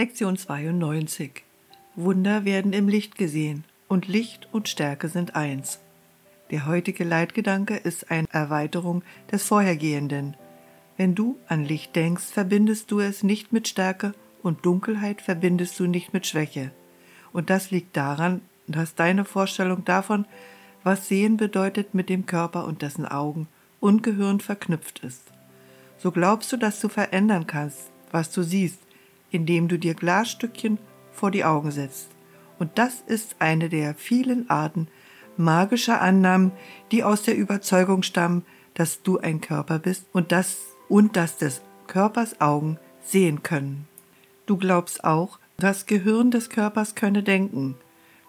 Lektion 92 Wunder werden im Licht gesehen und Licht und Stärke sind eins. Der heutige Leitgedanke ist eine Erweiterung des vorhergehenden. Wenn du an Licht denkst, verbindest du es nicht mit Stärke und Dunkelheit verbindest du nicht mit Schwäche. Und das liegt daran, dass deine Vorstellung davon, was Sehen bedeutet, mit dem Körper und dessen Augen und Gehirn verknüpft ist. So glaubst du, dass du verändern kannst, was du siehst, indem du dir Glasstückchen vor die Augen setzt. Und das ist eine der vielen Arten magischer Annahmen, die aus der Überzeugung stammen, dass du ein Körper bist und dass, und dass des Körpers Augen sehen können. Du glaubst auch, das Gehirn des Körpers könne denken.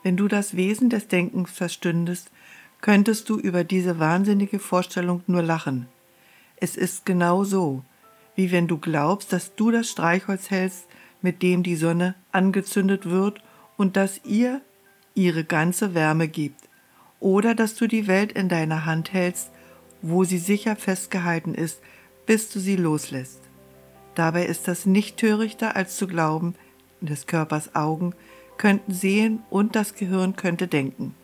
Wenn du das Wesen des Denkens verstündest, könntest du über diese wahnsinnige Vorstellung nur lachen. Es ist genau so, wie wenn du glaubst, dass du das Streichholz hältst, mit dem die Sonne angezündet wird und das ihr ihre ganze Wärme gibt, oder dass du die Welt in deiner Hand hältst, wo sie sicher festgehalten ist, bis du sie loslässt. Dabei ist das nicht törichter, als zu glauben, des Körpers Augen könnten sehen und das Gehirn könnte denken.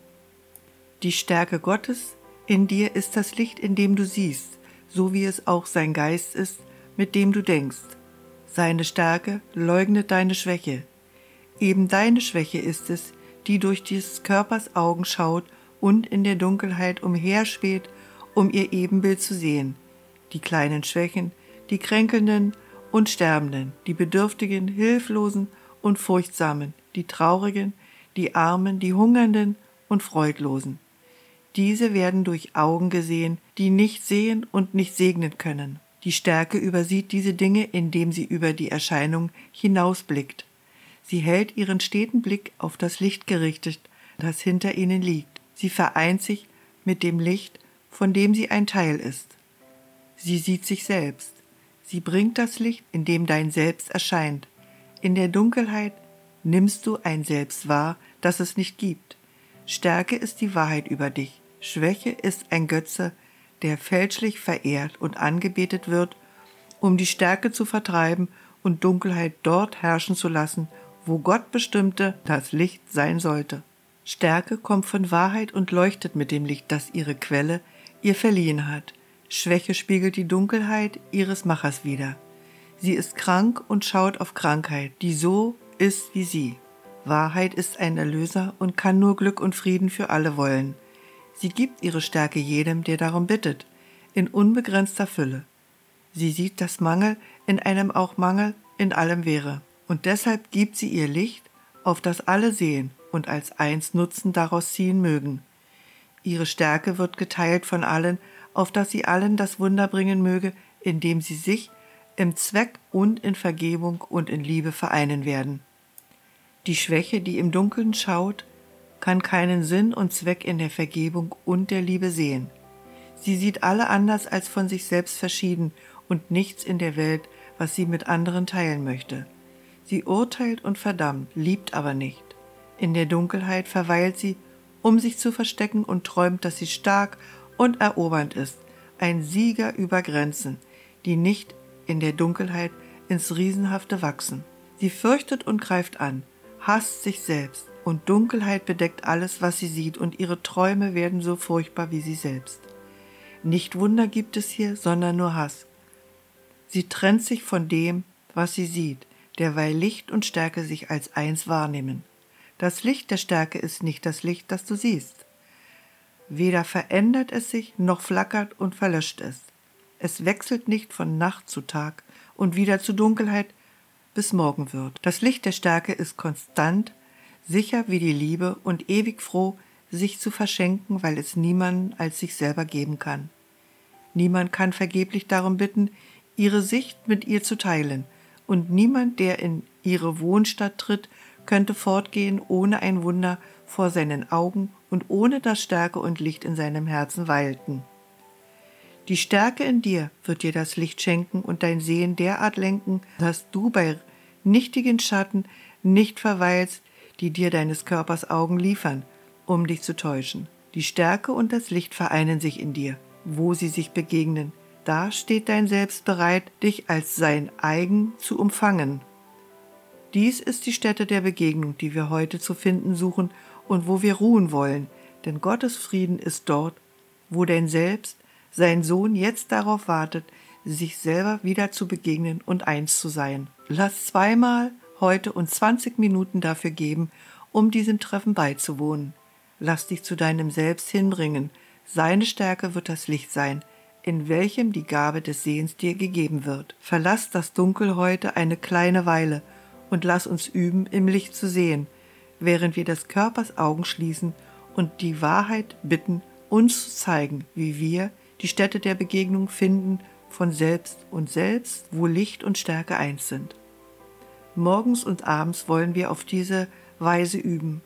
Die Stärke Gottes in dir ist das Licht, in dem du siehst, so wie es auch sein Geist ist, mit dem du denkst. Seine Stärke leugnet deine Schwäche. Eben deine Schwäche ist es, die durch des Körpers Augen schaut und in der Dunkelheit umherspäht, um ihr Ebenbild zu sehen. Die kleinen Schwächen, die Kränkelnden und Sterbenden, die Bedürftigen, Hilflosen und Furchtsamen, die Traurigen, die Armen, die Hungernden und Freudlosen. Diese werden durch Augen gesehen, die nicht sehen und nicht segnen können. Die Stärke übersieht diese Dinge, indem sie über die Erscheinung hinausblickt. Sie hält ihren steten Blick auf das Licht gerichtet, das hinter ihnen liegt. Sie vereint sich mit dem Licht, von dem sie ein Teil ist. Sie sieht sich selbst. Sie bringt das Licht, in dem dein Selbst erscheint. In der Dunkelheit nimmst du ein Selbst wahr, das es nicht gibt. Stärke ist die Wahrheit über dich. Schwäche ist ein Götze, der fälschlich verehrt und angebetet wird, um die Stärke zu vertreiben und Dunkelheit dort herrschen zu lassen, wo Gott bestimmte, das Licht sein sollte. Stärke kommt von Wahrheit und leuchtet mit dem Licht, das ihre Quelle ihr verliehen hat. Schwäche spiegelt die Dunkelheit ihres Machers wider. Sie ist krank und schaut auf Krankheit, die so ist wie sie. Wahrheit ist ein Erlöser und kann nur Glück und Frieden für alle wollen. Sie gibt ihre Stärke jedem, der darum bittet, in unbegrenzter Fülle. Sie sieht, dass Mangel in einem auch Mangel in allem wäre, und deshalb gibt sie ihr Licht, auf das alle sehen und als eins Nutzen daraus ziehen mögen. Ihre Stärke wird geteilt von allen, auf dass sie allen das Wunder bringen möge, indem sie sich im Zweck und in Vergebung und in Liebe vereinen werden. Die Schwäche, die im Dunkeln schaut, kann keinen Sinn und Zweck in der Vergebung und der Liebe sehen. Sie sieht alle anders als von sich selbst verschieden und nichts in der Welt, was sie mit anderen teilen möchte. Sie urteilt und verdammt, liebt aber nicht. In der Dunkelheit verweilt sie, um sich zu verstecken und träumt, dass sie stark und erobernd ist, ein Sieger über Grenzen, die nicht in der Dunkelheit ins Riesenhafte wachsen. Sie fürchtet und greift an, hasst sich selbst, und Dunkelheit bedeckt alles, was sie sieht, und ihre Träume werden so furchtbar wie sie selbst. Nicht Wunder gibt es hier, sondern nur Hass. Sie trennt sich von dem, was sie sieht, derweil Licht und Stärke sich als eins wahrnehmen. Das Licht der Stärke ist nicht das Licht, das du siehst. Weder verändert es sich, noch flackert und verlöscht es. Es wechselt nicht von Nacht zu Tag und wieder zu Dunkelheit, bis Morgen wird. Das Licht der Stärke ist konstant, sicher wie die Liebe und ewig froh, sich zu verschenken, weil es niemand als sich selber geben kann. Niemand kann vergeblich darum bitten, ihre Sicht mit ihr zu teilen, und niemand, der in ihre Wohnstadt tritt, könnte fortgehen ohne ein Wunder vor seinen Augen und ohne dass Stärke und Licht in seinem Herzen weilten. Die Stärke in dir wird dir das Licht schenken und dein Sehen derart lenken, dass du bei nichtigen Schatten nicht verweilst, die dir deines Körpers Augen liefern, um dich zu täuschen. Die Stärke und das Licht vereinen sich in dir, wo sie sich begegnen. Da steht dein Selbst bereit, dich als sein eigen zu umfangen. Dies ist die Stätte der Begegnung, die wir heute zu finden suchen und wo wir ruhen wollen, denn Gottes Frieden ist dort, wo denn selbst sein Sohn jetzt darauf wartet, sich selber wieder zu begegnen und eins zu sein. Lass zweimal heute uns 20 Minuten dafür geben, um diesem Treffen beizuwohnen. Lass dich zu deinem Selbst hinbringen. Seine Stärke wird das Licht sein, in welchem die Gabe des Sehens dir gegeben wird. Verlass das Dunkel heute eine kleine Weile und lass uns üben, im Licht zu sehen, während wir des Körpers Augen schließen und die Wahrheit bitten, uns zu zeigen, wie wir die Stätte der Begegnung finden von selbst und selbst, wo Licht und Stärke eins sind. Morgens und abends wollen wir auf diese Weise üben.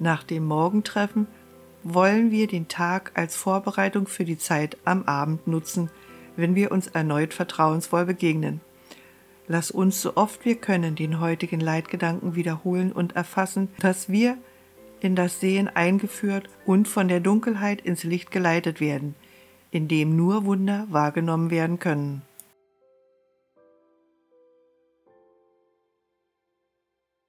Nach dem Morgentreffen wollen wir den Tag als Vorbereitung für die Zeit am Abend nutzen, wenn wir uns erneut vertrauensvoll begegnen. Lass uns so oft wir können den heutigen Leitgedanken wiederholen und erfassen, dass wir in das Sehen eingeführt und von der Dunkelheit ins Licht geleitet werden, in dem nur Wunder wahrgenommen werden können.